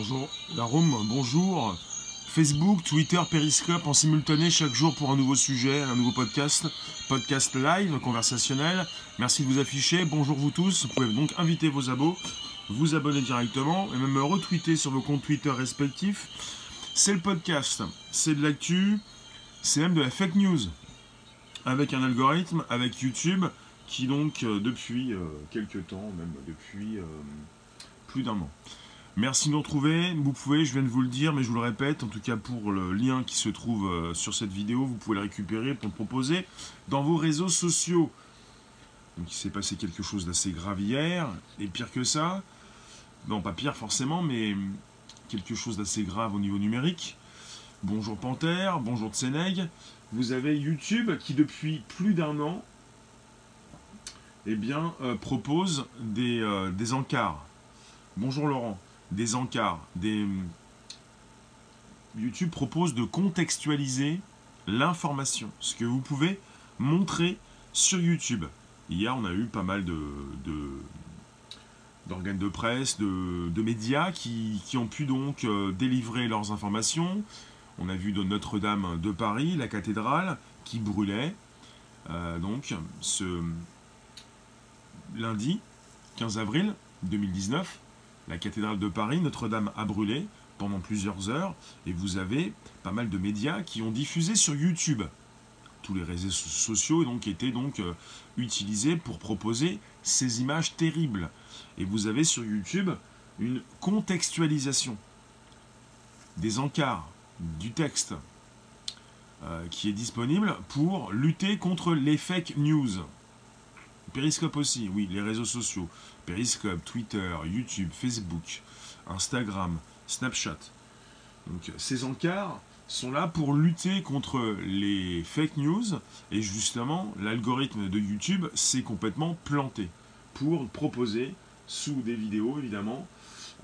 Bonjour la bonjour. Facebook, Twitter, Periscope en simultané chaque jour pour un nouveau sujet, un nouveau podcast, podcast live, conversationnel. Merci de vous afficher. Bonjour vous tous. Vous pouvez donc inviter vos abos, vous abonner directement et même me retweeter sur vos comptes Twitter respectifs. C'est le podcast, c'est de l'actu, c'est même de la fake news avec un algorithme, avec YouTube qui donc euh, depuis euh, quelques temps, même depuis euh, plus d'un an. Merci de nous retrouver. Vous pouvez, je viens de vous le dire, mais je vous le répète, en tout cas pour le lien qui se trouve sur cette vidéo, vous pouvez le récupérer pour le proposer dans vos réseaux sociaux. Donc il s'est passé quelque chose d'assez grave hier, et pire que ça, non pas pire forcément, mais quelque chose d'assez grave au niveau numérique. Bonjour Panthère, bonjour Tseneg. Vous avez YouTube qui depuis plus d'un an eh bien, euh, propose euh, des encarts. Bonjour Laurent, des encarts. Des... YouTube propose de contextualiser l'information, ce que vous pouvez montrer sur YouTube. Hier, on a eu pas mal de, d'organes de presse, de, médias qui, ont pu donc euh, délivrer leurs informations. On a vu de Notre-Dame de Paris, la cathédrale, qui brûlait. donc, ce, lundi 15 avril 2019, la cathédrale de Paris, Notre-Dame a brûlé pendant plusieurs heures et vous avez pas mal de médias qui ont diffusé sur YouTube. Tous les réseaux sociaux donc étaient donc euh, utilisés pour proposer ces images terribles. Et vous avez sur YouTube une contextualisation des encarts du texte euh, qui est disponible pour lutter contre les fake news. Periscope aussi, oui, les réseaux sociaux. Periscope, Twitter, YouTube, Facebook, Instagram, Snapchat. Donc ces encarts sont là pour lutter contre les fake news et justement l'algorithme de YouTube s'est complètement planté pour proposer sous des vidéos évidemment,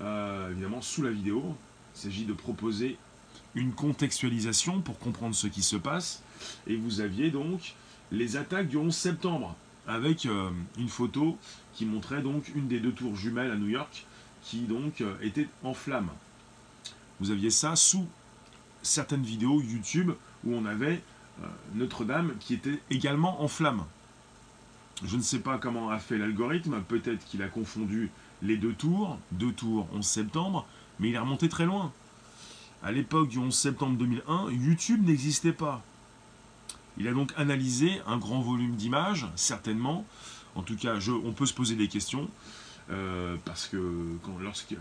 euh, évidemment sous la vidéo, il s'agit de proposer une contextualisation pour comprendre ce qui se passe. Et vous aviez donc les attaques du 11 septembre avec euh, une photo qui montrait donc une des deux tours jumelles à New York qui donc euh, était en flammes. Vous aviez ça sous certaines vidéos YouTube où on avait euh, Notre-Dame qui était également en flammes. Je ne sais pas comment a fait l'algorithme, peut-être qu'il a confondu les deux tours, deux tours 11 septembre, mais il est remonté très loin. À l'époque du 11 septembre 2001, YouTube n'existait pas. Il a donc analysé un grand volume d'images, certainement. En tout cas, on peut se poser des questions, euh, parce que lorsqu'il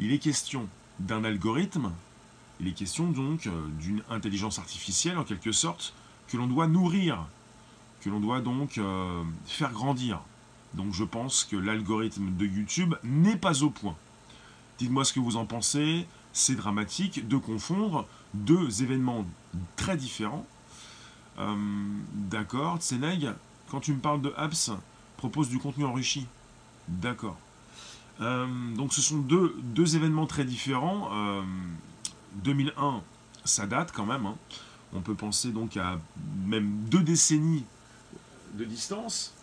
est question d'un algorithme, il est question donc euh, d'une intelligence artificielle, en quelque sorte, que l'on doit nourrir, que l'on doit donc euh, faire grandir. Donc je pense que l'algorithme de YouTube n'est pas au point. Dites-moi ce que vous en pensez. C'est dramatique de confondre deux événements très différents euh, d'accord. Tseneg, quand tu me parles de apps, propose du contenu enrichi. D'accord. Euh, donc ce sont deux, événements très différents. 2001, euh, ça date quand même. Hein. On peut penser donc à même deux décennies de distance.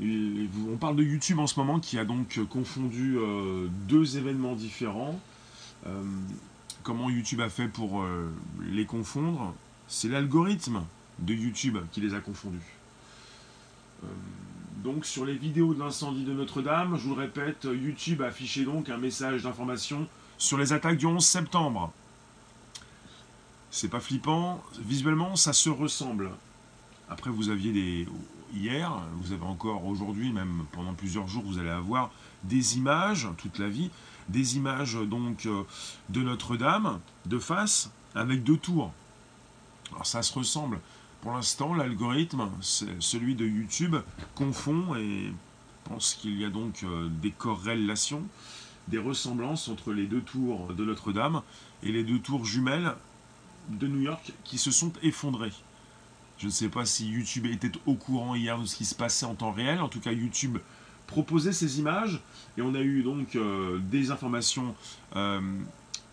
on parle de YouTube en ce moment qui a donc confondu deux événements différents. comment YouTube a fait pour les confondre? C'est l'algorithme de YouTube qui les a confondus. Euh, donc sur les vidéos de l'incendie de Notre-Dame, je vous le répète, YouTube a affiché donc un message d'information sur les attaques du 11 septembre. C'est pas flippant, visuellement ça se ressemble. Après vous aviez des hier, vous avez encore aujourd'hui, même pendant plusieurs jours, vous allez avoir des images, toute la vie, des images donc euh, de Notre-Dame de face avec deux tours. Alors ça se ressemble. Pour l'instant, l'algorithme, celui de YouTube, confond et pense qu'il y a donc euh, des corrélations, des ressemblances entre les deux tours de Notre-Dame et les deux tours jumelles de New York qui se sont effondrées. Je ne sais pas si YouTube était au courant hier de ce qui se passait en temps réel. En tout cas, YouTube proposait ces images et on a eu donc euh, des informations euh,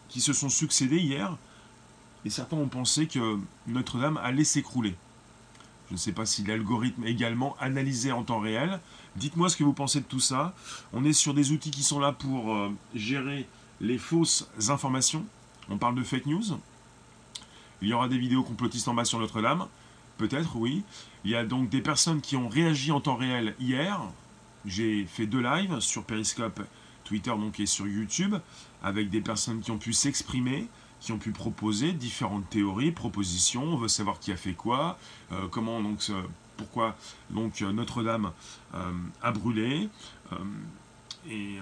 qui se sont succédées hier et certains ont pensé que Notre-Dame allait s'écrouler. Je ne sais pas si l'algorithme également analysé en temps réel. Dites-moi ce que vous pensez de tout ça. On est sur des outils qui sont là pour euh, gérer les fausses informations. On parle de fake news. Il y aura des vidéos complotistes en bas sur Notre-Dame. Peut-être, oui. Il y a donc des personnes qui ont réagi en temps réel hier. J'ai fait deux lives sur Periscope, Twitter donc et sur YouTube, avec des personnes qui ont pu s'exprimer, qui ont pu proposer différentes théories, propositions. On veut savoir qui a fait quoi, euh, comment donc pourquoi donc Notre-Dame euh, a brûlé, euh, et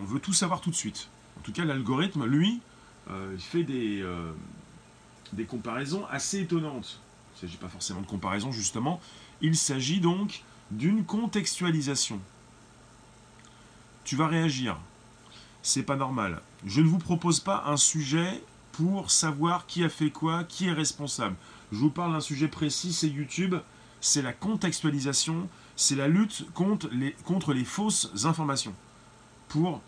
on veut tout savoir tout de suite. En tout cas, l'algorithme, lui, il fait des, des comparaisons assez étonnantes. Il ne s'agit pas forcément de comparaison, justement. Il s'agit donc d'une contextualisation. Tu vas réagir. C'est pas normal. Je ne vous propose pas un sujet pour savoir qui a fait quoi, qui est responsable. Je vous parle d'un sujet précis, c'est YouTube, c'est la contextualisation, c'est la lutte contre les, contre les fausses informations. Pour,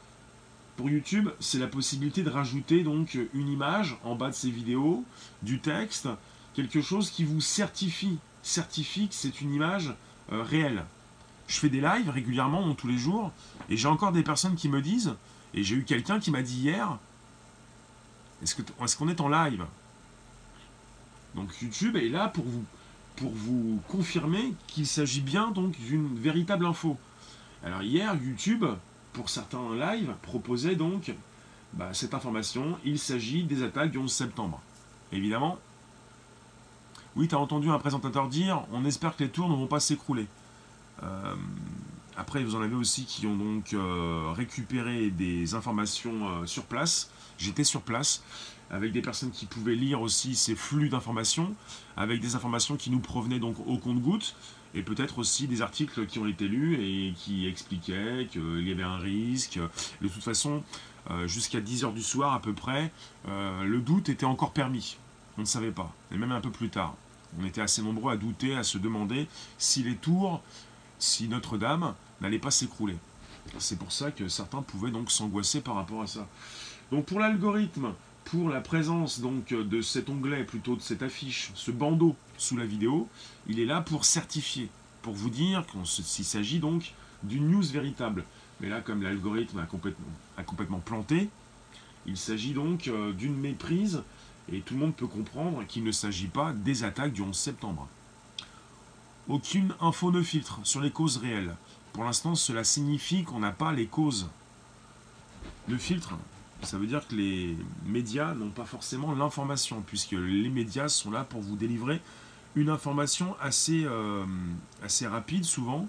pour YouTube, c'est la possibilité de rajouter donc une image en bas de ces vidéos, du texte, quelque chose qui vous certifie, certifie que c'est une image euh, réelle. Je fais des lives régulièrement, tous les jours, et j'ai encore des personnes qui me disent, et j'ai eu quelqu'un qui m'a dit hier, est-ce qu'on est, en live? Donc YouTube est là pour vous, pour vous confirmer qu'il s'agit bien donc d'une véritable info. Alors hier, YouTube, pour certains lives, proposait donc bah, cette information. Il s'agit des attaques du 11 septembre. Évidemment, oui, tu as entendu un présentateur dire on espère que les tours ne vont pas s'écrouler. Euh, après, vous en avez aussi qui ont donc euh, récupéré des informations euh, sur place. J'étais sur place avec des personnes qui pouvaient lire aussi ces flux d'informations, avec des informations qui nous provenaient donc au compte-goutte, et peut-être aussi des articles qui ont été lus et qui expliquaient qu'il y avait un risque. De toute façon, jusqu'à 10h du soir à peu près, le doute était encore permis. On ne savait pas, et même un peu plus tard. On était assez nombreux à douter, à se demander si les tours, si Notre-Dame n'allait pas s'écrouler. C'est pour ça que certains pouvaient donc s'angoisser par rapport à ça. Donc pour l'algorithme, pour la présence donc de cet onglet, plutôt de cette affiche, ce bandeau sous la vidéo, il est là pour certifier, pour vous dire qu'il s'agit donc d'une news véritable. Mais là, comme l'algorithme a complètement, a complètement planté, il s'agit donc euh, d'une méprise et tout le monde peut comprendre qu'il ne s'agit pas des attaques du 11 septembre. Aucune info ne filtre sur les causes réelles. Pour l'instant, cela signifie qu'on n'a pas les causes de filtre. Ça veut dire que les médias n'ont pas forcément l'information, puisque les médias sont là pour vous délivrer une information assez, euh, rapide souvent,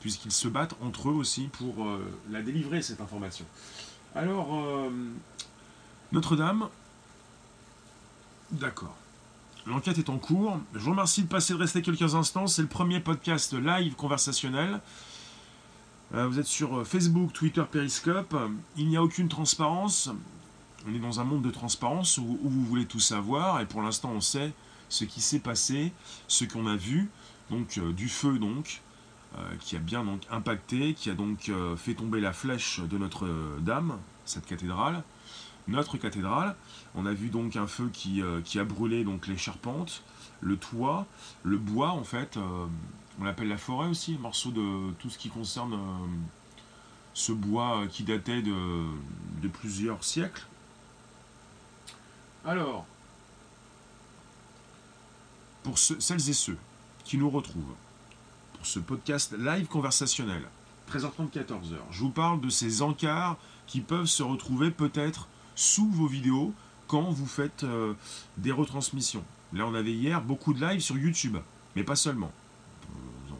puisqu'ils se battent entre eux aussi pour euh, la délivrer, cette information. Alors, euh, Notre-Dame, D'accord. L'enquête est en cours. Je vous remercie de passer de rester quelques instants. C'est le premier podcast live conversationnel. Euh, vous êtes sur euh, Facebook, Twitter, Periscope. Il n'y a aucune transparence. On est dans un monde de transparence où, vous voulez tout savoir. Et pour l'instant, on sait ce qui s'est passé, ce qu'on a vu. Donc euh, du feu donc, qui a bien donc impacté, qui a donc fait tomber la flèche de Notre-Dame, cette cathédrale notre cathédrale. On a vu donc un feu qui, euh, qui a brûlé donc les charpentes, le toit, le bois en fait. Euh, on l'appelle la forêt aussi, un morceau de tout ce qui concerne euh, ce bois qui datait de, de plusieurs siècles. Alors, pour celles et ceux qui nous retrouvent pour ce podcast live conversationnel, 13h30, 14h, je vous parle de ces encarts qui peuvent se retrouver peut-être sous vos vidéos quand vous faites euh, des retransmissions. Là, on avait hier beaucoup de lives sur YouTube, mais pas seulement. Euh,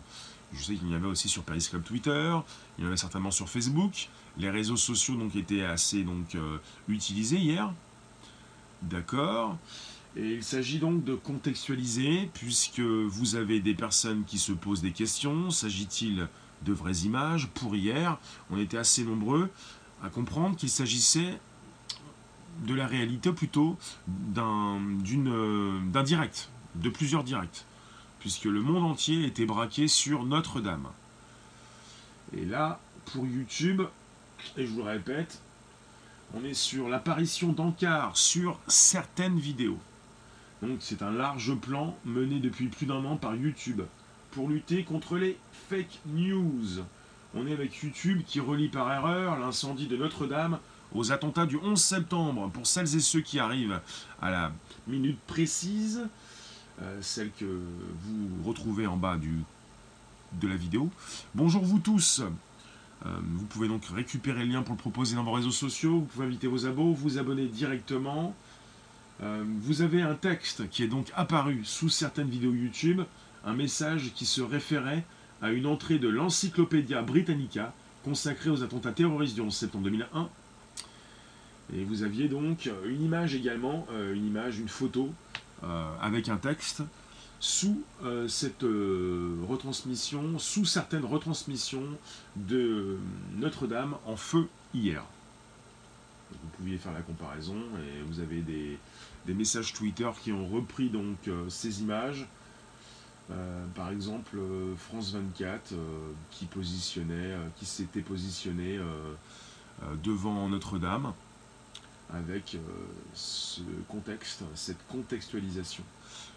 je sais qu'il y en avait aussi sur Periscope Twitter, il y en avait certainement sur Facebook. Les réseaux sociaux donc étaient assez donc euh, utilisés hier. D'accord. Et il s'agit donc de contextualiser, puisque vous avez des personnes qui se posent des questions. S'agit-il de vraies images? Pour hier, on était assez nombreux à comprendre qu'il s'agissait de la réalité, plutôt d'un direct, de plusieurs directs, puisque le monde entier était braqué sur Notre-Dame. Et là, pour YouTube, et je vous le répète, on est sur l'apparition d'encarts sur certaines vidéos. Donc c'est un large plan mené depuis plus d'un an par YouTube pour lutter contre les fake news. On est avec YouTube qui relie par erreur l'incendie de Notre-Dame aux attentats du 11 septembre. Pour celles et ceux qui arrivent à la minute précise, euh, celle que vous retrouvez en bas du, de la vidéo. Bonjour vous tous. Euh, vous pouvez donc récupérer le lien pour le proposer dans vos réseaux sociaux. Vous pouvez inviter vos abos, vous abonner directement. Euh, vous avez un texte qui est donc apparu sous certaines vidéos YouTube, un message qui se référait à une entrée de l'Encyclopédia Britannica consacrée aux attentats terroristes du 11 septembre 2001. Et vous aviez donc une image également, euh, une image, une photo avec un texte sous cette retransmission, sous certaines retransmissions de Notre-Dame en feu hier. Vous pouviez faire la comparaison et vous avez des, messages Twitter qui ont repris donc euh, ces images. Euh, par exemple, euh, France 24 qui positionnait, qui s'était positionné devant Notre-Dame avec ce contexte, cette contextualisation.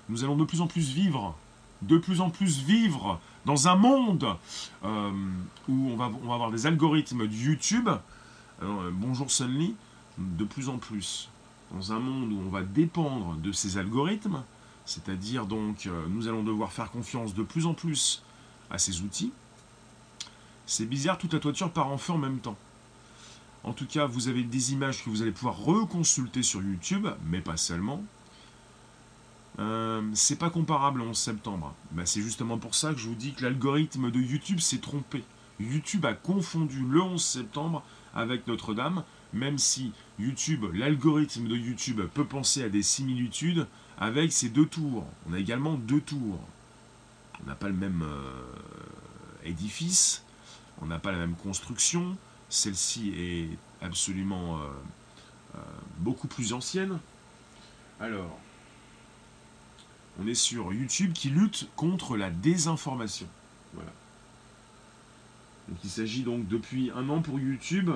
Nous allons de plus en plus vivre, de plus en plus vivre dans un monde où on va, avoir des algorithmes de YouTube. bonjour Sunny, de plus en plus dans un monde où on va dépendre de ces algorithmes, c'est-à-dire donc euh, nous allons devoir faire confiance de plus en plus à ces outils, c'est bizarre, toute la toiture part en feu en même temps. En tout cas, vous avez des images que vous allez pouvoir reconsulter sur YouTube, mais pas seulement. Euh, c'est pas comparable 11 septembre. Ben, c'est justement pour ça que je vous dis que l'algorithme de YouTube s'est trompé. YouTube a confondu le 11 septembre avec Notre-Dame, même si YouTube, l'algorithme de YouTube peut penser à des similitudes avec ces deux tours. On a également deux tours. On n'a pas le même euh, édifice, on n'a pas la même construction. Celle-ci est absolument euh, euh, beaucoup plus ancienne. Alors, on est sur YouTube qui lutte contre la désinformation. Voilà. Donc il s'agit donc depuis un an pour YouTube,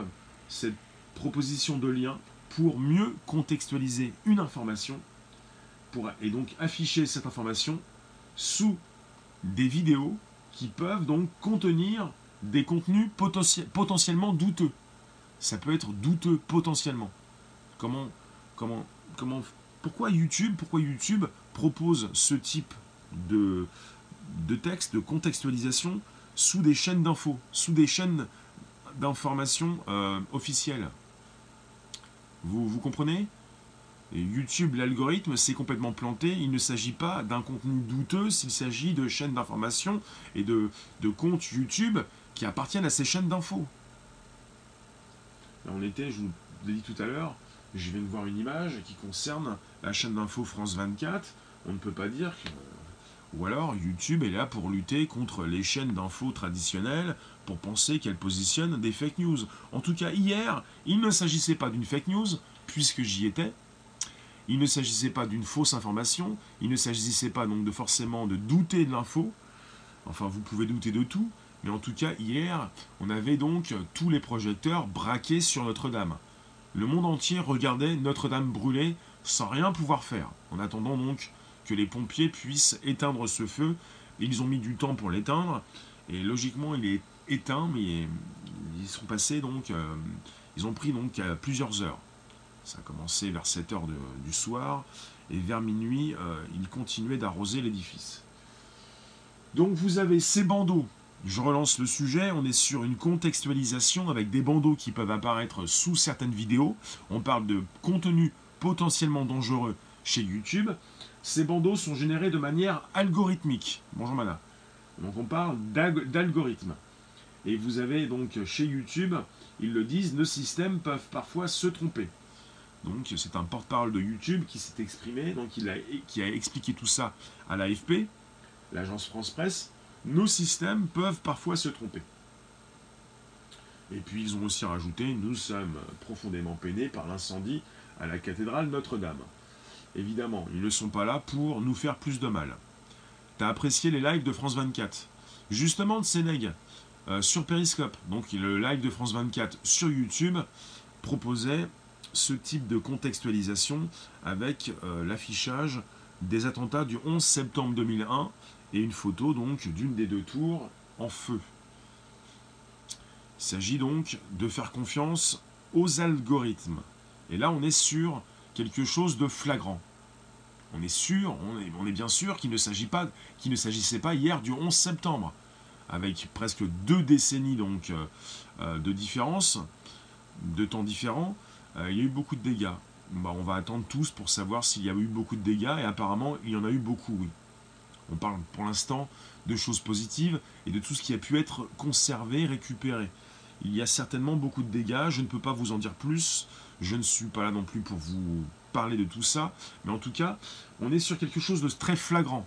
cette proposition de lien pour mieux contextualiser une information et donc afficher cette information sous des vidéos qui peuvent donc contenir des contenus potentiellement douteux. Ça peut être douteux potentiellement. Comment, comment, comment, pourquoi YouTube, pourquoi YouTube propose ce type de, de texte, de contextualisation sous des chaînes d'infos, sous des chaînes d'informations euh, officielles? Vous, comprenez? YouTube, l'algorithme, c'est complètement planté. Il ne s'agit pas d'un contenu douteux s'il s'agit de chaînes d'information et de, de, comptes YouTube qui appartiennent à ces chaînes d'infos. On était, je vous l'ai dit tout à l'heure, je viens de voir une image qui concerne la chaîne d'infos France 24. On ne peut pas dire que ou alors YouTube est là pour lutter contre les chaînes d'infos traditionnelles, pour penser qu'elles positionnent des fake news. En tout cas, hier, il ne s'agissait pas d'une fake news, puisque j'y étais. Il ne s'agissait pas d'une fausse information. Il ne s'agissait pas donc de forcément de douter de l'info. Enfin, vous pouvez douter de tout. Mais en tout cas, hier, on avait donc tous les projecteurs braqués sur Notre-Dame. Le monde entier regardait Notre-Dame brûler sans rien pouvoir faire. En attendant donc que les pompiers puissent éteindre ce feu. Ils ont mis du temps pour l'éteindre. Et logiquement, il est éteint, mais ils sont passés donc. Euh, ils ont pris donc euh, plusieurs heures. Ça a commencé vers 7 heures du soir. Et vers minuit, euh, ils continuaient d'arroser l'édifice. Donc vous avez ces bandeaux. Je relance le sujet, on est sur une contextualisation avec des bandeaux qui peuvent apparaître sous certaines vidéos. On parle de contenu potentiellement dangereux chez YouTube. Ces bandeaux sont générés de manière algorithmique. Bonjour madame. Donc on parle d'algorithme. Et vous avez donc chez YouTube, ils le disent, nos systèmes peuvent parfois se tromper. Donc c'est un porte-parole de YouTube qui s'est exprimé, donc qui a expliqué tout ça à l'AFP, l'agence France Presse. Nos systèmes peuvent parfois se tromper. Et puis ils ont aussi rajouté, nous sommes profondément peinés par l'incendie à la cathédrale Notre-Dame. Évidemment, ils ne sont pas là pour nous faire plus de mal. T'as apprécié les lives de France 24 Justement de Sénègue, euh, sur Periscope, donc le live de France 24 sur YouTube, proposait ce type de contextualisation avec euh, l'affichage des attentats du 11 septembre 2001 et une photo donc d'une des deux tours en feu. Il s'agit donc de faire confiance aux algorithmes. Et là, on est sur quelque chose de flagrant. On est sûr, on est, bien sûr qu'il ne s'agissait pas hier du 11 septembre, avec presque deux décennies donc euh, euh, de différence, de temps différents. Euh, il y a eu beaucoup de dégâts. Bah, on va attendre tous pour savoir s'il y a eu beaucoup de dégâts, et apparemment il y en a eu beaucoup, oui. On parle pour l'instant de choses positives et de tout ce qui a pu être conservé, récupéré. Il y a certainement beaucoup de dégâts, je ne peux pas vous en dire plus, je ne suis pas là non plus pour vous parler de tout ça, mais en tout cas, on est sur quelque chose de très flagrant.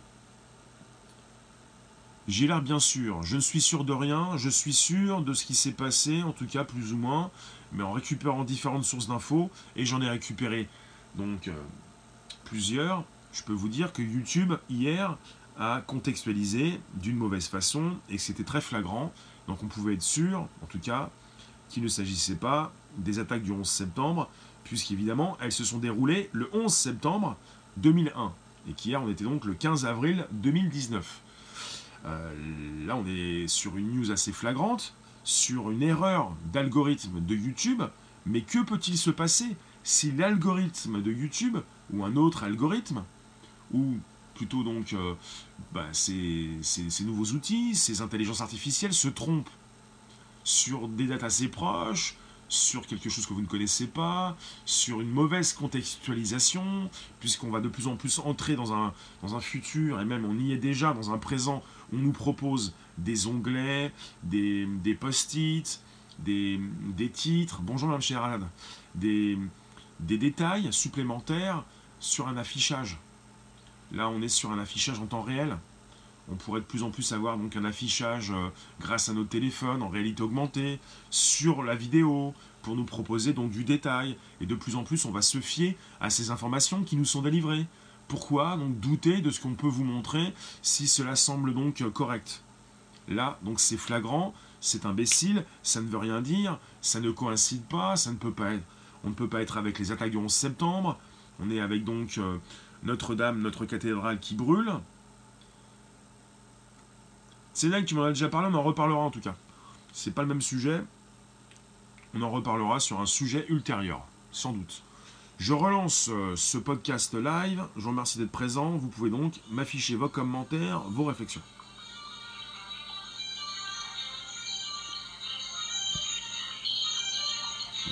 J'ai l'air bien sûr, je ne suis sûr de rien, je suis sûr de ce qui s'est passé, en tout cas plus ou moins, mais en récupérant différentes sources d'infos, et j'en ai récupéré donc euh, plusieurs, je peux vous dire que YouTube, hier, a contextualisé d'une mauvaise façon, et que c'était très flagrant, donc on pouvait être sûr, en tout cas, qu'il ne s'agissait pas des attaques du 11 septembre, puisqu'évidemment, elles se sont déroulées le 11 septembre 2001, et qu'hier, on était donc le 15 avril 2019. Euh, là, on est sur une news assez flagrante, sur une erreur d'algorithme de YouTube, mais que peut-il se passer si l'algorithme de YouTube, ou un autre algorithme, ou plutôt donc euh, bah, ces, ces, nouveaux outils, ces intelligences artificielles se trompent sur des dates assez proches, sur quelque chose que vous ne connaissez pas, sur une mauvaise contextualisation, puisqu'on va de plus en plus entrer dans un, dans un futur, et même on y est déjà dans un présent, on nous propose des onglets, des, des post-it, des, des, titres, bonjour Mme Chérad, des, des détails supplémentaires sur un affichage. Là, on est sur un affichage en temps réel. On pourrait de plus en plus avoir donc un affichage euh, grâce à nos téléphones en réalité augmentée sur la vidéo pour nous proposer donc du détail. Et de plus en plus, on va se fier à ces informations qui nous sont délivrées. Pourquoi donc douter de ce qu'on peut vous montrer si cela semble donc correct? Là, donc c'est flagrant, c'est imbécile, ça ne veut rien dire, ça ne coïncide pas, ça ne peut pas être, on ne peut pas être avec les attaques du 11 septembre. On est avec donc euh, Notre-Dame, notre cathédrale qui brûle. C'est là que tu m'en as déjà parlé, on en reparlera en tout cas. C'est pas le même sujet. On en reparlera sur un sujet ultérieur, sans doute. Je relance euh, ce podcast live. Je vous remercie d'être présent. Vous pouvez donc m'afficher vos commentaires, vos réflexions.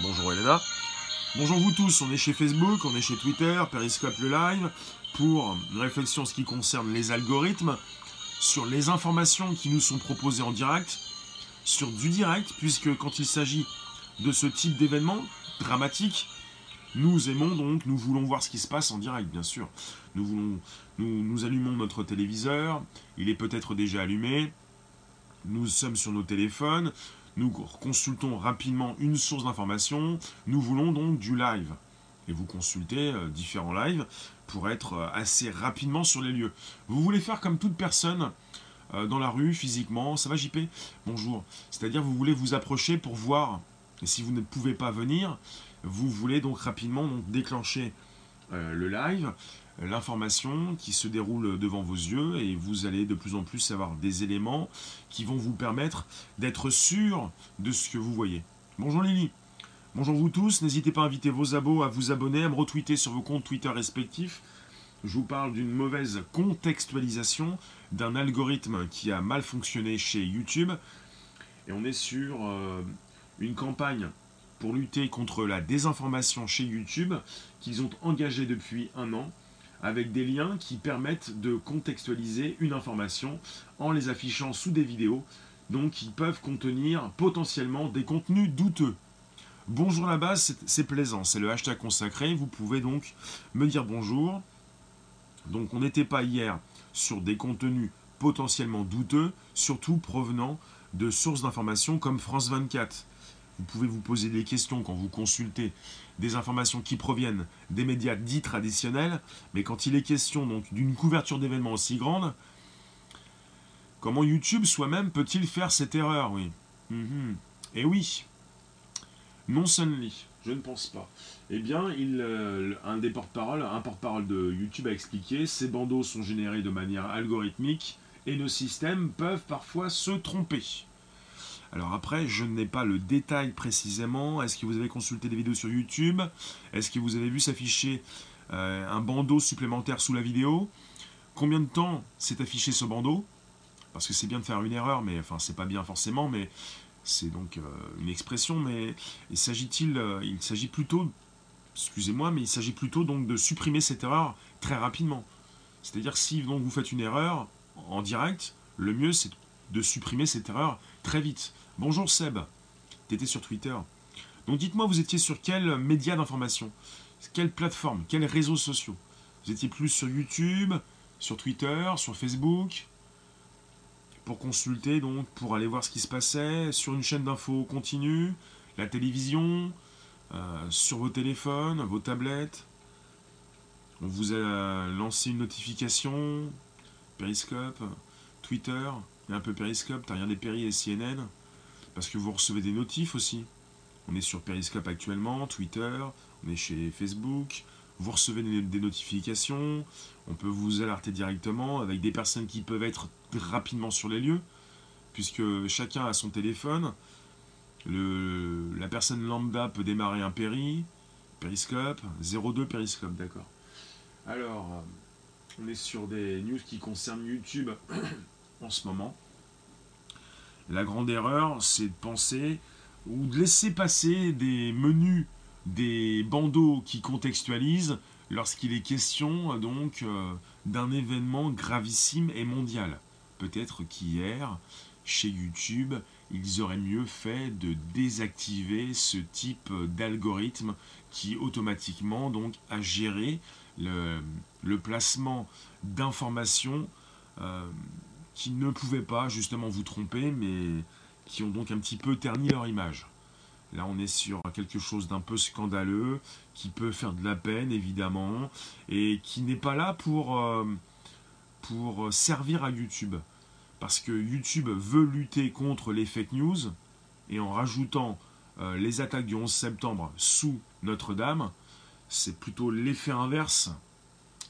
Bonjour Elena. Bonjour vous tous, on est chez Facebook, on est chez Twitter, Periscope le live, pour une réflexion en ce qui concerne les algorithmes, sur les informations qui nous sont proposées en direct, sur du direct, puisque quand il s'agit de ce type d'événement dramatique, nous aimons donc, nous voulons voir ce qui se passe en direct, bien sûr. Nous, allumons notre téléviseur, il est peut-être déjà allumé, nous sommes sur nos téléphones, nous consultons rapidement une source d'information, nous voulons donc du live. Et vous consultez euh, différents lives pour être euh, assez rapidement sur les lieux. Vous voulez faire comme toute personne euh, dans la rue, physiquement, ça va JP Bonjour. C'est-à-dire vous voulez vous approcher pour voir, et si vous ne pouvez pas venir, vous voulez donc rapidement déclencher le live, l'information qui se déroule devant vos yeux et vous allez de plus en plus avoir des éléments qui vont vous permettre d'être sûr de ce que vous voyez. Bonjour Lily. Bonjour vous tous, n'hésitez pas à inviter vos abos à vous abonner, à me retweeter sur vos comptes Twitter respectifs. Je vous parle d'une mauvaise contextualisation d'un algorithme qui a mal fonctionné chez YouTube. Et on est sur euh, une campagne pour lutter contre la désinformation chez YouTube qu'ils ont engagée depuis un an avec des liens qui permettent de contextualiser une information en les affichant sous des vidéos, donc qui peuvent contenir potentiellement des contenus douteux. Bonjour la base, c'est plaisant, c'est le hashtag consacré, vous pouvez donc me dire bonjour. Donc on n'était pas hier sur des contenus potentiellement douteux, surtout provenant de sources d'informations comme France 24. Vous pouvez vous poser des questions quand vous consultez des informations qui proviennent des médias dits traditionnels, mais quand il est question donc d'une couverture d'événements aussi grande, comment YouTube soi-même peut-il faire cette erreur, oui mhm. Et oui, non suddenly, je ne pense pas. Eh bien, il, euh, un des porte-parole, un porte-parole de YouTube a expliqué, ces bandeaux sont générés de manière algorithmique et nos systèmes peuvent parfois se tromper. Alors après, je n'ai pas le détail précisément. Est-ce que vous avez consulté des vidéos sur YouTube? Est-ce que vous avez vu s'afficher euh, un bandeau supplémentaire sous la vidéo? Combien de temps s'est affiché ce bandeau? Parce que c'est bien de faire une erreur, mais enfin c'est pas bien forcément, mais c'est donc euh, une expression. Mais euh, Il s'agit plutôt, excusez-moi, mais il s'agit plutôt donc de supprimer cette erreur très rapidement. C'est-à-dire si donc vous faites une erreur en direct, le mieux c'est de supprimer cette erreur très vite. Bonjour Seb, tu étais sur Twitter. Donc dites-moi, vous étiez sur quel média d'information? Quelle plateforme? Quels réseaux sociaux? Vous étiez plus sur YouTube, sur Twitter, sur Facebook? Pour consulter, donc, pour aller voir ce qui se passait sur une chaîne d'infos continue, la télévision, euh, sur vos téléphones, vos tablettes. On vous a lancé une notification, Periscope, Twitter, un peu Periscope, t'as des Péri et CNN parce que vous recevez des notifs aussi. On est sur Periscope actuellement, Twitter, on est chez Facebook, vous recevez des, notifications, on peut vous alerter directement avec des personnes qui peuvent être rapidement sur les lieux, puisque chacun a son téléphone. Le, la personne lambda peut démarrer un péri, Periscope, 02 Periscope, d'accord. Alors, on est sur des news qui concernent YouTube en ce moment. La grande erreur, c'est de penser ou de laisser passer des menus, des bandeaux qui contextualisent lorsqu'il est question donc euh, d'un événement gravissime et mondial. Peut-être qu'hier, chez YouTube, ils auraient mieux fait de désactiver ce type d'algorithme qui automatiquement donc a géré le, placement d'informations euh, qui ne pouvaient pas justement vous tromper, mais qui ont donc un petit peu terni leur image. Là, on est sur quelque chose d'un peu scandaleux, qui peut faire de la peine, évidemment, et qui n'est pas là pour, euh, servir à YouTube. Parce que YouTube veut lutter contre les fake news, et en rajoutant euh, les attaques du 11 septembre sous Notre-Dame, c'est plutôt l'effet inverse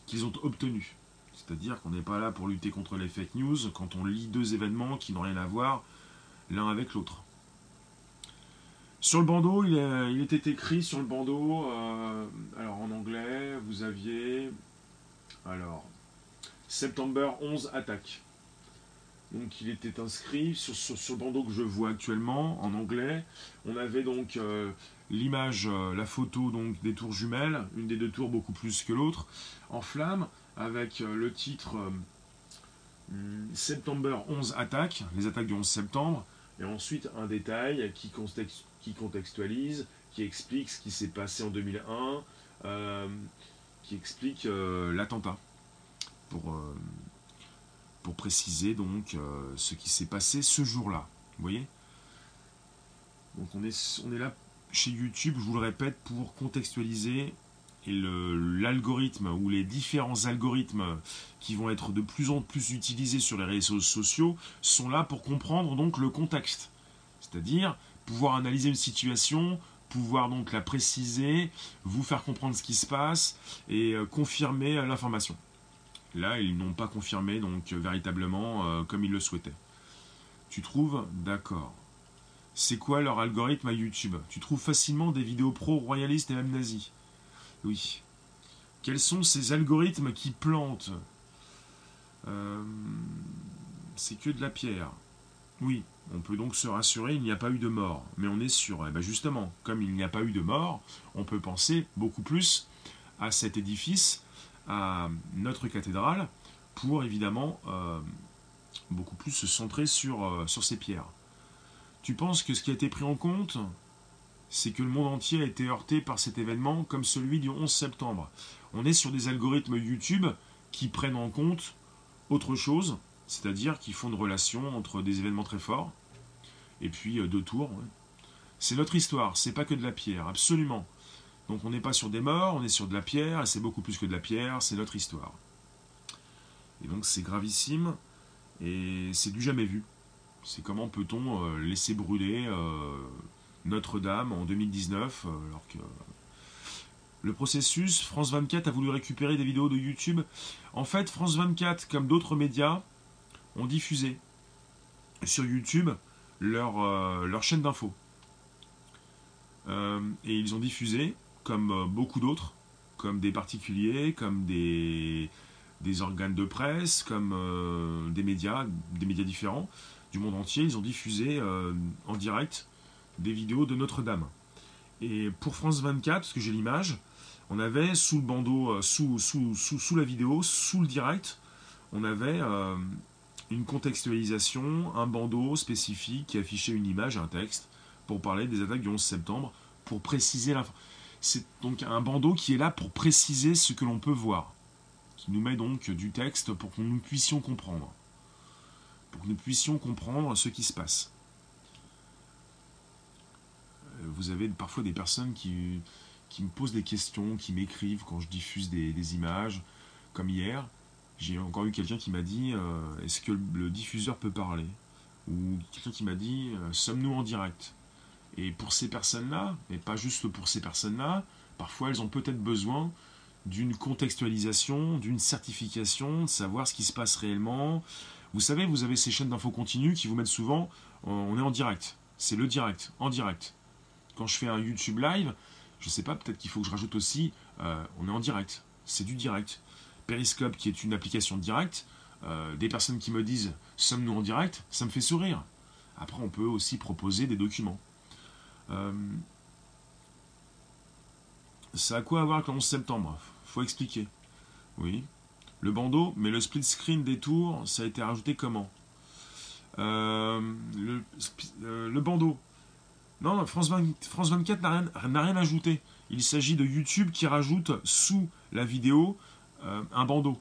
qu'ils ont obtenu. C'est-à-dire qu'on n'est pas là pour lutter contre les fake news quand on lit deux événements qui n'ont rien à voir l'un avec l'autre. Sur le bandeau, il, était écrit sur le bandeau, euh, alors en anglais, vous aviez, alors, September 11 attaque. Donc il était inscrit sur, sur, le bandeau que je vois actuellement en anglais. On avait donc euh, l'image, euh, la photo donc des tours jumelles, une des deux tours beaucoup plus que l'autre, en flamme avec euh, le titre euh, September 11 attaques, les attaques du 11 septembre, et ensuite un détail qui, contextualise, qui explique ce qui s'est passé en 2001, euh, qui explique l'attentat, pour, pour préciser donc ce qui s'est passé ce jour-là. Vous voyez? Donc on est, on est là chez YouTube, je vous le répète, pour contextualiser et l'algorithme ou les différents algorithmes qui vont être de plus en plus utilisés sur les réseaux sociaux sont là pour comprendre donc le contexte. C'est-à-dire pouvoir analyser une situation, pouvoir donc la préciser, vous faire comprendre ce qui se passe et euh, confirmer l'information. Là, ils n'ont pas confirmé donc véritablement euh, comme ils le souhaitaient. Tu trouves D'accord. C'est quoi leur algorithme à YouTube? Tu trouves facilement des vidéos pro-royalistes et même nazis? Oui. Quels sont ces algorithmes qui plantent euh, C'est que de la pierre. Oui, on peut donc se rassurer, il n'y a pas eu de mort. Mais on est sûr, eh ben justement, comme il n'y a pas eu de mort, on peut penser beaucoup plus à cet édifice, à notre cathédrale, pour évidemment euh, beaucoup plus se centrer euh, sur ces pierres. Tu penses que ce qui a été pris en compte, c'est que le monde entier a été heurté par cet événement comme celui du 11 septembre. On est sur des algorithmes YouTube qui prennent en compte autre chose, c'est-à-dire qui font une relation entre des événements très forts et puis euh, deux tours. C'est notre histoire, c'est pas que de la pierre, absolument. Donc on n'est pas sur des morts, on est sur de la pierre, et c'est beaucoup plus que de la pierre, c'est notre histoire. Et donc c'est gravissime, et c'est du jamais vu. C'est comment peut-on euh, laisser brûler euh, notre-Dame en 2019, euh, alors que le processus, France 24 a voulu récupérer des vidéos de YouTube. En fait, France 24, comme d'autres médias, ont diffusé sur YouTube leur, leur chaîne d'infos. et ils ont diffusé, comme beaucoup d'autres, comme des particuliers, comme des, des organes de presse, comme des médias, des médias différents du monde entier, ils ont diffusé en direct des vidéos de Notre-Dame. Et pour France 24, parce que j'ai l'image, on avait sous le bandeau, euh, sous, la vidéo, sous le direct, on avait euh, une contextualisation, un bandeau spécifique qui affichait une image, un texte, pour parler des attaques du 11 septembre, pour préciser l'info. C'est donc un bandeau qui est là pour préciser ce que l'on peut voir, qui nous met donc du texte pour que nous puissions comprendre, pour que nous puissions comprendre ce qui se passe. Euh, vous avez parfois des personnes qui, qui me posent des questions, qui m'écrivent quand je diffuse des, images, comme hier. J'ai encore eu quelqu'un qui m'a dit euh, Est-ce que le, diffuseur peut parler? Ou quelqu'un qui m'a dit euh, Sommes-nous en direct? Et pour ces personnes-là, et pas juste pour ces personnes-là, parfois elles ont peut-être besoin d'une contextualisation, d'une certification, de savoir ce qui se passe réellement. Vous savez, vous avez ces chaînes d'infos continues qui vous mettent souvent On est en direct. C'est le direct, en direct. Quand je fais un YouTube live, je sais pas, peut-être qu'il faut que je rajoute aussi, euh, on est en direct, c'est du direct. Periscope, qui est une application directe, euh, des personnes qui me disent sommes-nous en direct, ça me fait sourire. Après, on peut aussi proposer des documents. Euh, ça a quoi à voir avec le 11 septembre? Faut expliquer. Oui. Le bandeau, mais le split screen des tours, ça a été rajouté comment? Le bandeau, non, France, 24 n'a rien, ajouté. Il s'agit de YouTube qui rajoute sous la vidéo euh, un bandeau.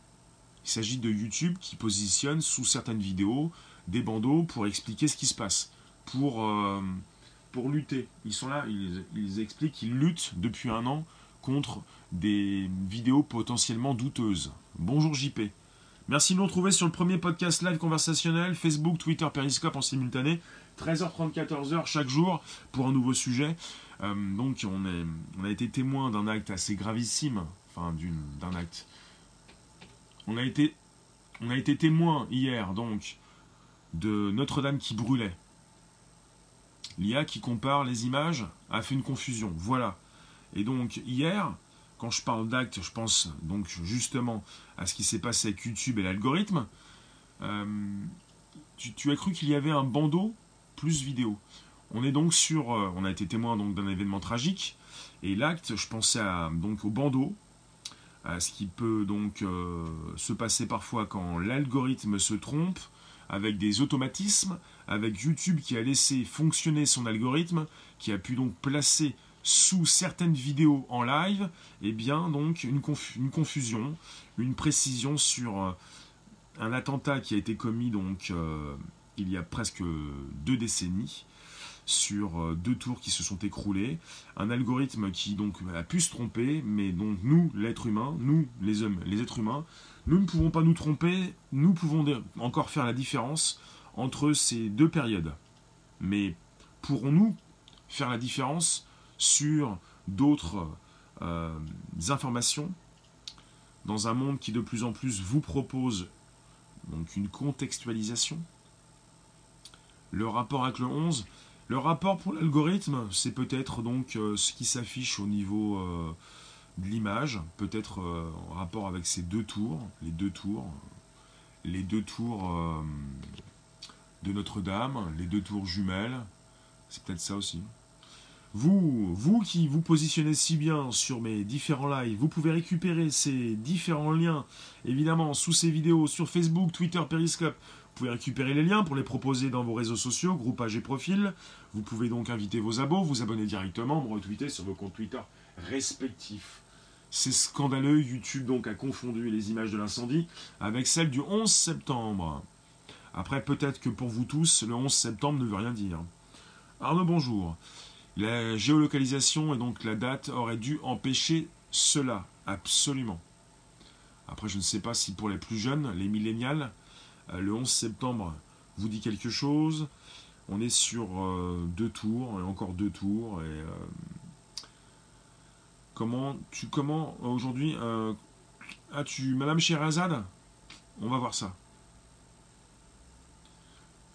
Il s'agit de YouTube qui positionne sous certaines vidéos des bandeaux pour expliquer ce qui se passe, pour, euh, lutter. Ils sont là, ils, ils expliquent qu'ils luttent depuis un an contre des vidéos potentiellement douteuses. Bonjour JP. Merci de nous retrouver sur le premier podcast live conversationnel, Facebook, Twitter, Periscope en simultané. 13h30, 14h chaque jour pour un nouveau sujet. Euh, donc on, a été témoin d'un acte assez gravissime, enfin d'un acte. On a été, on a été témoin hier donc de Notre-Dame qui brûlait. L'IA qui compare les images a fait une confusion. Voilà. Et donc hier, quand je parle d'acte, je pense donc justement à ce qui s'est passé avec YouTube et l'algorithme. Euh, tu, as cru qu'il y avait un bandeau plus vidéo. On est donc sur, euh, on a été témoin donc d'un événement tragique et l'acte, je pensais donc au bandeau, à ce qui peut donc euh, se passer parfois quand l'algorithme se trompe, avec des automatismes, avec YouTube qui a laissé fonctionner son algorithme, qui a pu donc placer sous certaines vidéos en live, eh bien donc une, une confusion, une précision sur euh, un attentat qui a été commis donc il y a presque deux décennies sur euh, deux tours qui se sont écroulés, un algorithme qui donc a pu se tromper, mais dont nous, l'être humain, nous, les hommes, les êtres humains, nous ne pouvons pas nous tromper, nous pouvons encore faire la différence entre ces deux périodes. Mais pourrons-nous faire la différence sur d'autres euh, informations? Dans un monde qui de plus en plus vous propose donc une contextualisation le rapport avec le 11, le rapport pour l'algorithme, c'est peut-être donc euh, ce qui s'affiche au niveau euh, de l'image, peut-être euh, en rapport avec ces deux tours, les deux tours, les deux tours de Notre-Dame, les deux tours jumelles, c'est peut-être ça aussi. Vous, vous qui vous positionnez si bien sur mes différents lives, vous pouvez récupérer ces différents liens, évidemment, sous ces vidéos sur Facebook, Twitter, Periscope. Pouvez récupérer les liens pour les proposer dans vos réseaux sociaux, groupages et profils. Vous pouvez donc inviter vos abos, vous abonner directement, me retweeter sur vos comptes Twitter respectifs. C'est scandaleux, YouTube donc a confondu les images de l'incendie avec celles du 11 septembre. Après, peut-être que pour vous tous, le 11 septembre ne veut rien dire. Arnaud, bonjour. La géolocalisation et donc la date auraient dû empêcher cela, absolument. Après, je ne sais pas si pour les plus jeunes, les millénials, le 11 septembre vous dit quelque chose. On est sur euh, deux tours, et encore deux tours. Et, euh, comment tu comment aujourd'hui as-tu Madame Sherazade On va voir ça.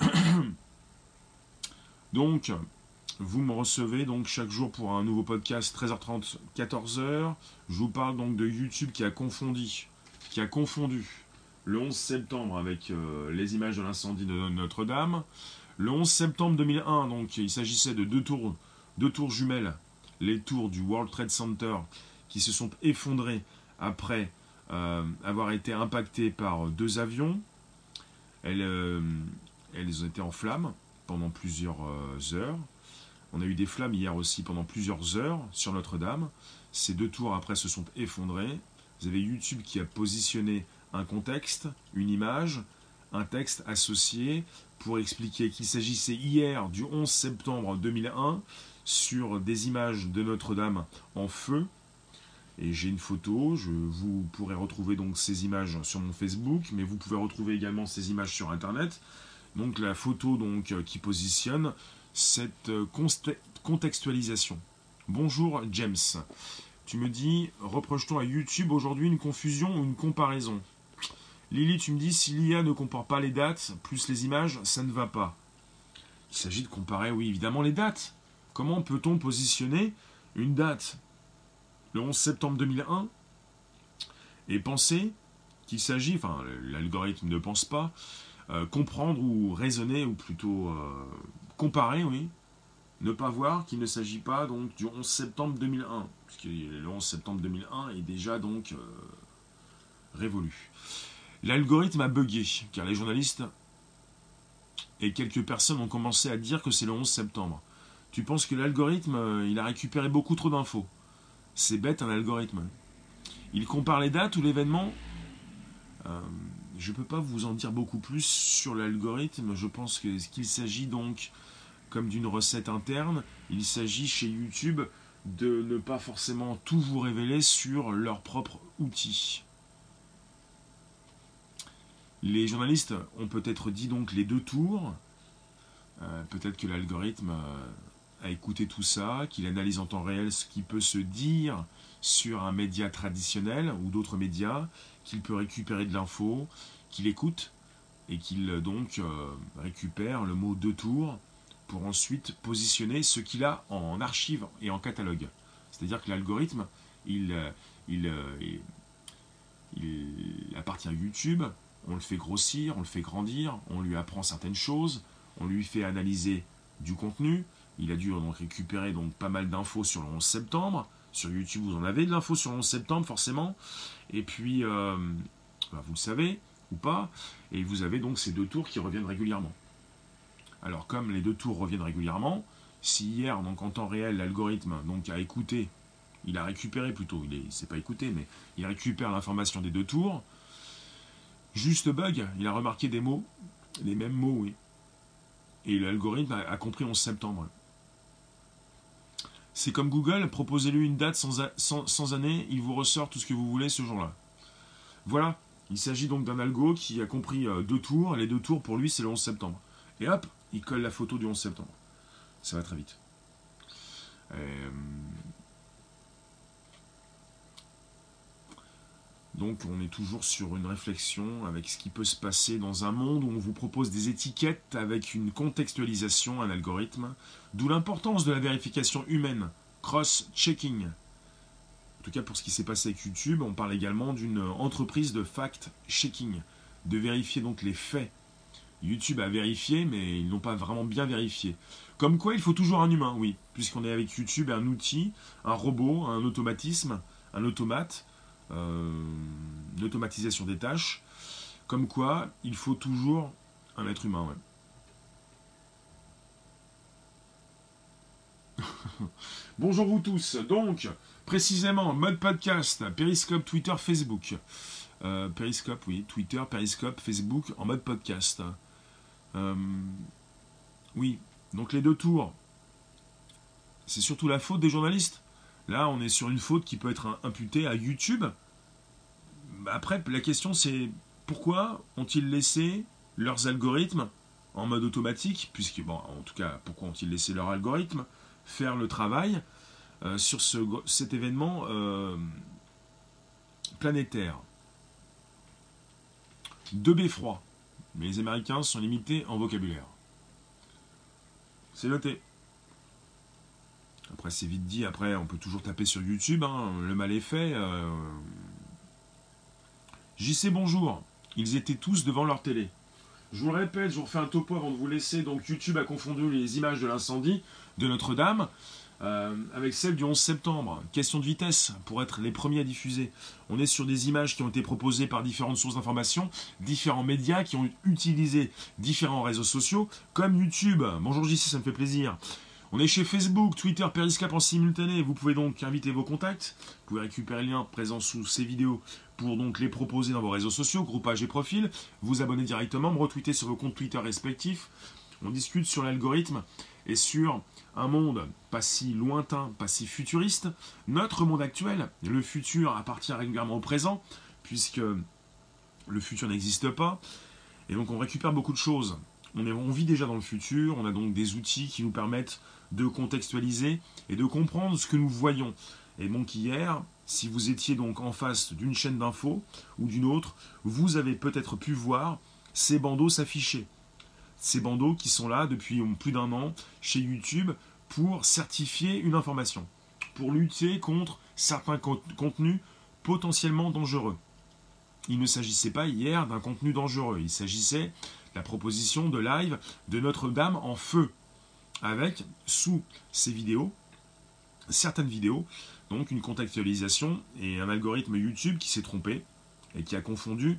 Donc, vous me recevez donc chaque jour pour un nouveau podcast 13h30, 14h. Je vous parle donc de YouTube qui a confondu, qui a confondu le 11 septembre avec euh, les images de l'incendie de Notre-Dame. Le 11 septembre 2001, donc il s'agissait de deux tours, deux tours jumelles, les tours du World Trade Center qui se sont effondrées après euh, avoir été impactées par deux avions. Elles, euh, elles ont été en flammes pendant plusieurs heures. On a eu des flammes hier aussi pendant plusieurs heures sur Notre-Dame. Ces deux tours après se sont effondrées. Vous avez YouTube qui a positionné un contexte, une image, un texte associé pour expliquer qu'il s'agissait hier du 11 septembre 2001 sur des images de Notre-Dame en feu. Et j'ai une photo, je, vous pourrez retrouver donc ces images sur mon Facebook, mais vous pouvez retrouver également ces images sur Internet. Donc la photo donc qui positionne cette contextualisation. Bonjour James. Tu me dis, reproche-t-on à YouTube aujourd'hui une confusion ou une comparaison? Lily, tu me dis, si l'IA ne compare pas les dates, plus les images, ça ne va pas. Il s'agit de comparer, oui, évidemment, les dates. Comment peut-on positionner une date le 11 septembre 2001 et penser qu'il s'agit, enfin, l'algorithme ne pense pas, euh, comprendre ou raisonner, ou plutôt euh, comparer, oui, ne pas voir qu'il ne s'agit pas donc du 11 septembre 2001, puisque le 11 septembre 2001 est déjà donc euh, révolu. L'algorithme a bugué, car les journalistes et quelques personnes ont commencé à dire que c'est le 11 septembre. Tu penses que l'algorithme, euh, il a récupéré beaucoup trop d'infos? C'est bête un algorithme. Il compare les dates ou l'événement? Euh, je ne peux pas vous en dire beaucoup plus sur l'algorithme. Je pense qu'il s'agit donc comme d'une recette interne. Il s'agit chez YouTube de ne pas forcément tout vous révéler sur leur propre outil. Les journalistes ont peut-être dit donc les deux tours. Euh, peut-être que l'algorithme euh, a écouté tout ça, qu'il analyse en temps réel ce qui peut se dire sur un média traditionnel ou d'autres médias, qu'il peut récupérer de l'info, qu'il écoute et qu'il donc euh, récupère le mot deux tours pour ensuite positionner ce qu'il a en archive et en catalogue. C'est-à-dire que l'algorithme, il appartient à YouTube, on le fait grossir, on le fait grandir, on lui apprend certaines choses, on lui fait analyser du contenu. Il a dû donc récupérer donc pas mal d'infos sur le 11 septembre. Sur YouTube, vous en avez de l'info sur le 11 septembre, forcément. Et puis, euh, bah, vous le savez, ou pas. Et vous avez donc ces deux tours qui reviennent régulièrement. Alors, comme les deux tours reviennent régulièrement, si hier, donc en temps réel, l'algorithme a écouté, il a récupéré plutôt, il ne s'est pas écouté, mais il récupère l'information des deux tours, Juste bug, il a remarqué des mots, les mêmes mots, oui. Et l'algorithme a, compris 11 septembre. C'est comme Google, proposez-lui une date sans, année, il vous ressort tout ce que vous voulez ce jour-là. Voilà, il s'agit donc d'un algo qui a compris euh, deux tours, les deux tours pour lui c'est le 11 septembre. Et hop, il colle la photo du 11 septembre. Ça va très vite. Euh, Donc on est toujours sur une réflexion avec ce qui peut se passer dans un monde où on vous propose des étiquettes avec une contextualisation, un algorithme, d'où l'importance de la vérification humaine, cross-checking. En tout cas pour ce qui s'est passé avec YouTube, on parle également d'une entreprise de fact-checking, de vérifier donc les faits. YouTube a vérifié, mais ils n'ont pas vraiment bien vérifié. Comme quoi, il faut toujours un humain, oui, puisqu'on est avec YouTube, un outil, un robot, un automatisme, un automate, euh, l'automatisation des tâches, comme quoi il faut toujours un être humain. Bonjour vous tous. Donc, précisément, mode podcast, Periscope, Twitter, Facebook. Euh, Periscope, oui, Twitter, Periscope, Facebook en mode podcast. Euh, oui, donc les deux tours. C'est surtout la faute des journalistes. Là, on est sur une faute qui peut être imputée à YouTube. Après, la question c'est pourquoi ont-ils laissé leurs algorithmes en mode automatique, puisque, en tout cas, pourquoi ont-ils laissé leur algorithme faire le travail euh, sur ce, cet événement euh, planétaire? De beffroi. Mais les Américains sont limités en vocabulaire. C'est noté. Après, c'est vite dit. Après, on peut toujours taper sur YouTube. Hein. Le mal est fait. Euh... JC, bonjour. Ils étaient tous devant leur télé. Je vous le répète, je vous refais un topo avant de vous laisser. Donc, YouTube a confondu les images de l'incendie de Notre-Dame euh, avec celle du 11 septembre. Question de vitesse pour être les premiers à diffuser. On est sur des images qui ont été proposées par différentes sources d'information, différents médias qui ont utilisé différents réseaux sociaux, comme YouTube. Bonjour JC, ça me fait plaisir. On est chez Facebook, Twitter, Periscope en simultané. Vous pouvez donc inviter vos contacts. Vous pouvez récupérer le lien présent sous ces vidéos pour donc les proposer dans vos réseaux sociaux, groupages et profils. Vous abonner directement, me retweeter sur vos comptes Twitter respectifs. On discute sur l'algorithme et sur un monde pas si lointain, pas si futuriste. Notre monde actuel, le futur appartient régulièrement au présent, puisque le futur n'existe pas. Et donc on récupère beaucoup de choses. On vit déjà dans le futur, on a donc des outils qui nous permettent de contextualiser et de comprendre ce que nous voyons. Et donc hier, si vous étiez donc en face d'une chaîne d'infos ou d'une autre, vous avez peut-être pu voir ces bandeaux s'afficher. Ces bandeaux qui sont là depuis plus d'un an chez YouTube pour certifier une information, pour lutter contre certains contenus potentiellement dangereux. Il ne s'agissait pas hier d'un contenu dangereux, il s'agissait de la proposition de live de Notre-Dame en feu avec sous ces vidéos, certaines vidéos, donc une contextualisation et un algorithme YouTube qui s'est trompé et qui a confondu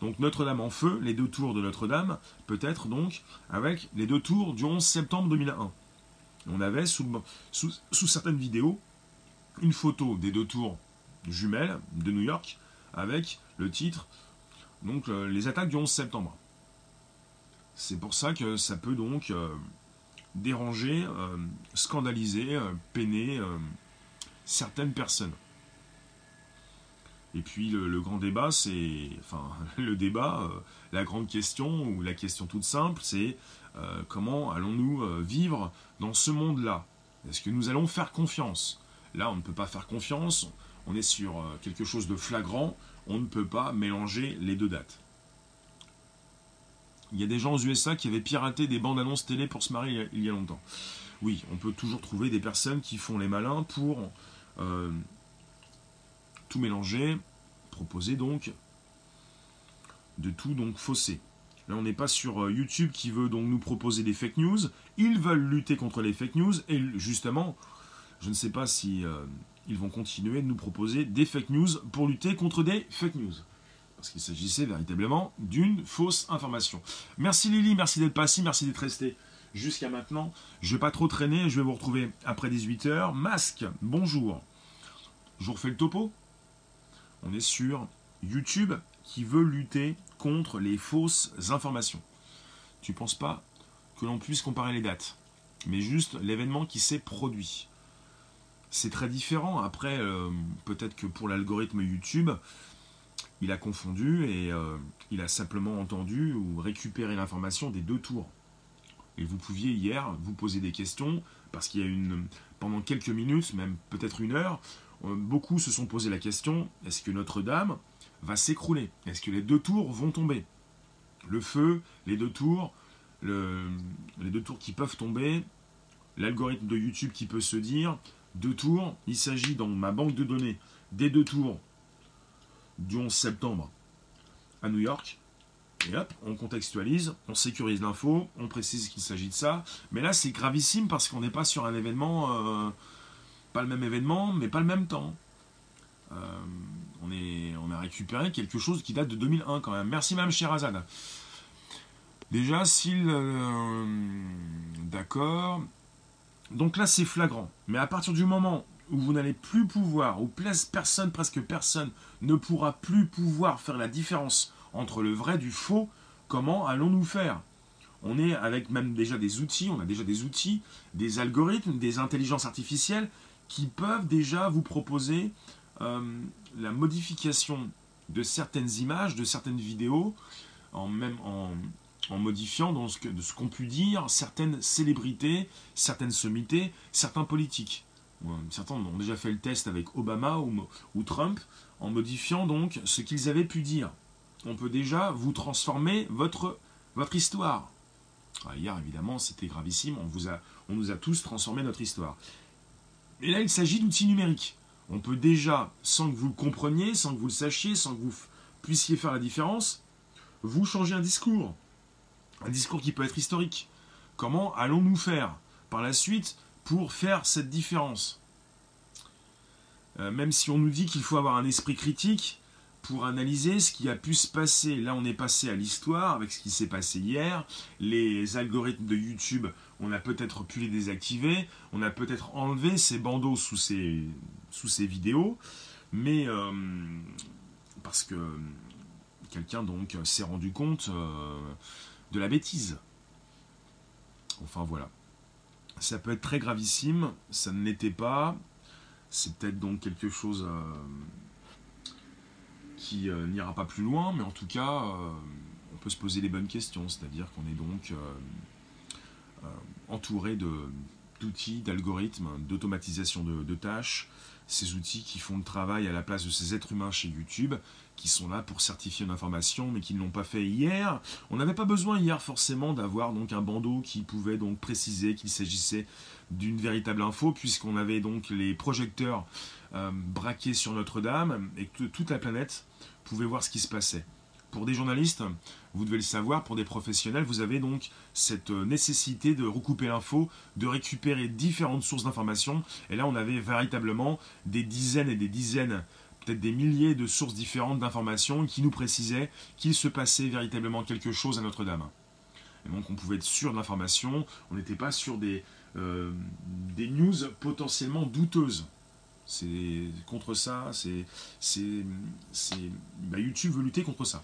donc Notre-Dame en feu, les deux tours de Notre-Dame, peut-être donc avec les deux tours du 11 septembre 2001. On avait sous, certaines vidéos une photo des deux tours jumelles de New York avec le titre donc euh, les attaques du 11 septembre. C'est pour ça que ça peut donc euh, déranger, euh, scandaliser, euh, peiner euh, certaines personnes. Et puis le, grand débat, c'est, enfin, le débat, la grande question ou la question toute simple, c'est comment allons-nous vivre dans ce monde-là? Est-ce que nous allons faire confiance? Là, on ne peut pas faire confiance. On est sur quelque chose de flagrant. On ne peut pas mélanger les deux dates. Il y a des gens aux USA qui avaient piraté des bandes annonces télé pour se marier il y a longtemps. Oui, on peut toujours trouver des personnes qui font les malins pour euh, tout mélanger, proposer donc de tout donc fausser. Là, on n'est pas sur euh, YouTube qui veut donc nous proposer des fake news. Ils veulent lutter contre les fake news et justement, je ne sais pas si euh, ils vont continuer de nous proposer des fake news pour lutter contre des fake news parce qu'il s'agissait véritablement d'une fausse information. Merci Lily, merci d'être passé, merci d'être resté jusqu'à maintenant. Je ne vais pas trop traîner, je vais vous retrouver après 18h. Masque, bonjour. Je vous refais le topo. On est sur YouTube qui veut lutter contre les fausses informations. Tu ne penses pas que l'on puisse comparer les dates, mais juste l'événement qui s'est produit. C'est très différent. Après, euh, peut-être que pour l'algorithme YouTube, il a confondu et euh, il a simplement entendu ou récupéré l'information des deux tours. Et vous pouviez hier vous poser des questions parce qu'il y a une pendant quelques minutes, même peut-être une heure, euh, beaucoup se sont posé la question est-ce que Notre-Dame va s'écrouler? Est-ce que les deux tours vont tomber? Le feu, les deux tours, les deux tours qui peuvent tomber, l'algorithme de YouTube qui peut se dire deux tours, il s'agit dans ma banque de données. Des deux tours du 11 septembre à New York. Et hop, on contextualise, on sécurise l'info, on précise qu'il s'agit de ça. Mais là, c'est gravissime parce qu'on n'est pas sur un événement, euh, pas le même événement, mais pas le même temps. Euh, on, a récupéré quelque chose qui date de 2001 quand même. Merci, Mme Sherazade. Déjà, s'il. Euh, d'accord. Donc là, c'est flagrant. Mais à partir du moment où vous n'allez plus pouvoir, où personne, presque personne, ne pourra plus pouvoir faire la différence entre le vrai du faux, comment allons-nous faire? On est avec même déjà des outils, on a déjà des outils, des algorithmes, des intelligences artificielles qui peuvent déjà vous proposer euh, la modification de certaines images, de certaines vidéos, en modifiant de ce qu'ont pu dire certaines célébrités, certaines sommités, certains politiques. Certains ont déjà fait le test avec Obama ou, Trump en modifiant donc ce qu'ils avaient pu dire. On peut déjà vous transformer votre, votre histoire. Ah, hier, évidemment, c'était gravissime. On, vous a, on nous a tous transformé notre histoire. Et là, il s'agit d'outils numériques. On peut déjà, sans que vous le compreniez, sans que vous le sachiez, sans que vous puissiez faire la différence, vous changer un discours. Un discours qui peut être historique. Comment allons-nous faire? Par la suite pour faire cette différence euh, Même si on nous dit qu'il faut avoir un esprit critique, pour analyser ce qui a pu se passer. Là, on est passé à l'histoire avec ce qui s'est passé hier. Les algorithmes de YouTube, on a peut-être pu les désactiver. On a peut-être enlevé ces bandeaux sous ces, vidéos. Mais euh, parce que quelqu'un donc s'est rendu compte euh, de la bêtise. Enfin voilà. Ça peut être très gravissime, ça ne l'était pas. C'est peut-être donc quelque chose euh, qui euh, n'ira pas plus loin, mais en tout cas, euh, on peut se poser les bonnes questions. C'est-à-dire qu'on est donc entouré d'outils, d'algorithmes, d'automatisation de, tâches, ces outils qui font le travail à la place de ces êtres humains chez YouTube, qui sont là pour certifier une information, mais qui ne l'ont pas fait hier. On n'avait pas besoin hier forcément d'avoir donc un bandeau qui pouvait donc préciser qu'il s'agissait d'une véritable info, puisqu'on avait donc les projecteurs braqués sur Notre-Dame et que toute la planète pouvez voir ce qui se passait. Pour des journalistes, vous devez le savoir, pour des professionnels, vous avez donc cette euh, nécessité de recouper l'info, de récupérer différentes sources d'informations. Et là, on avait véritablement des dizaines et des dizaines, peut-être des milliers de sources différentes d'informations qui nous précisaient qu'il se passait véritablement quelque chose à Notre-Dame. Et donc, on pouvait être sûr de l'information, on n'était pas sur des, euh, des news potentiellement douteuses. C'est contre ça, c'est bah, YouTube veut lutter contre ça.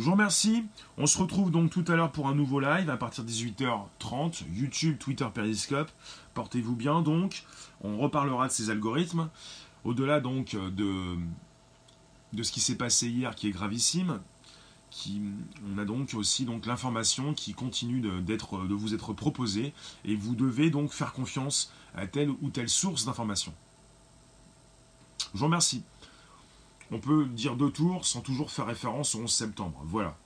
Je vous remercie. On se retrouve donc tout à l'heure pour un nouveau live à partir de 18h30. YouTube, Twitter, Periscope. Portez-vous bien donc. On reparlera de ces algorithmes. Au-delà donc de, ce qui s'est passé hier qui est gravissime, on a donc aussi donc l'information qui continue de vous être proposée et vous devez donc faire confiance à telle ou telle source d'information. Je vous remercie. On peut dire deux tours sans toujours faire référence au 11 septembre. Voilà.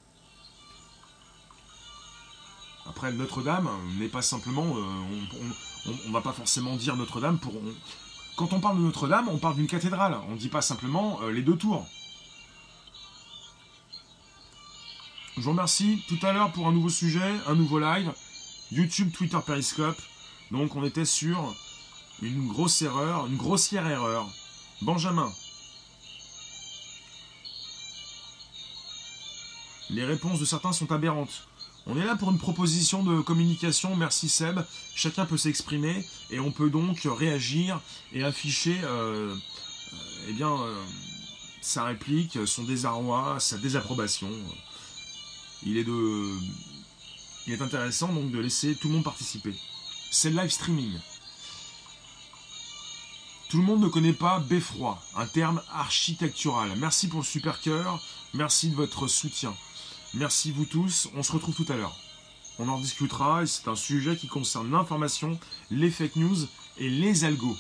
Après, Notre-Dame n'est pas simplement... Euh, on ne va pas forcément dire Notre-Dame pour... quand on parle de Notre-Dame, on parle d'une cathédrale. On ne dit pas simplement euh, les deux tours. Je vous remercie. Tout à l'heure pour un nouveau sujet, un nouveau live. YouTube, Twitter, Periscope. Donc on était sur une grosse erreur, une grossière erreur. Benjamin. Les réponses de certains sont aberrantes. On est là pour une proposition de communication, merci Seb. Chacun peut s'exprimer et on peut donc réagir et afficher euh, euh, eh bien, euh, sa réplique, son désarroi, sa désapprobation. Il est, de, il est intéressant donc de laisser tout le monde participer. C'est le live streaming. Tout le monde ne connaît pas beffroi, un terme architectural. Merci pour le super cœur, merci de votre soutien. Merci vous tous, on se retrouve tout à l'heure. On en discutera et c'est un sujet qui concerne l'information, les fake news et les algos.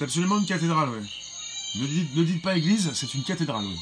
C'est absolument une cathédrale, oui. Ne dites, ne dites pas église, c'est une cathédrale, oui.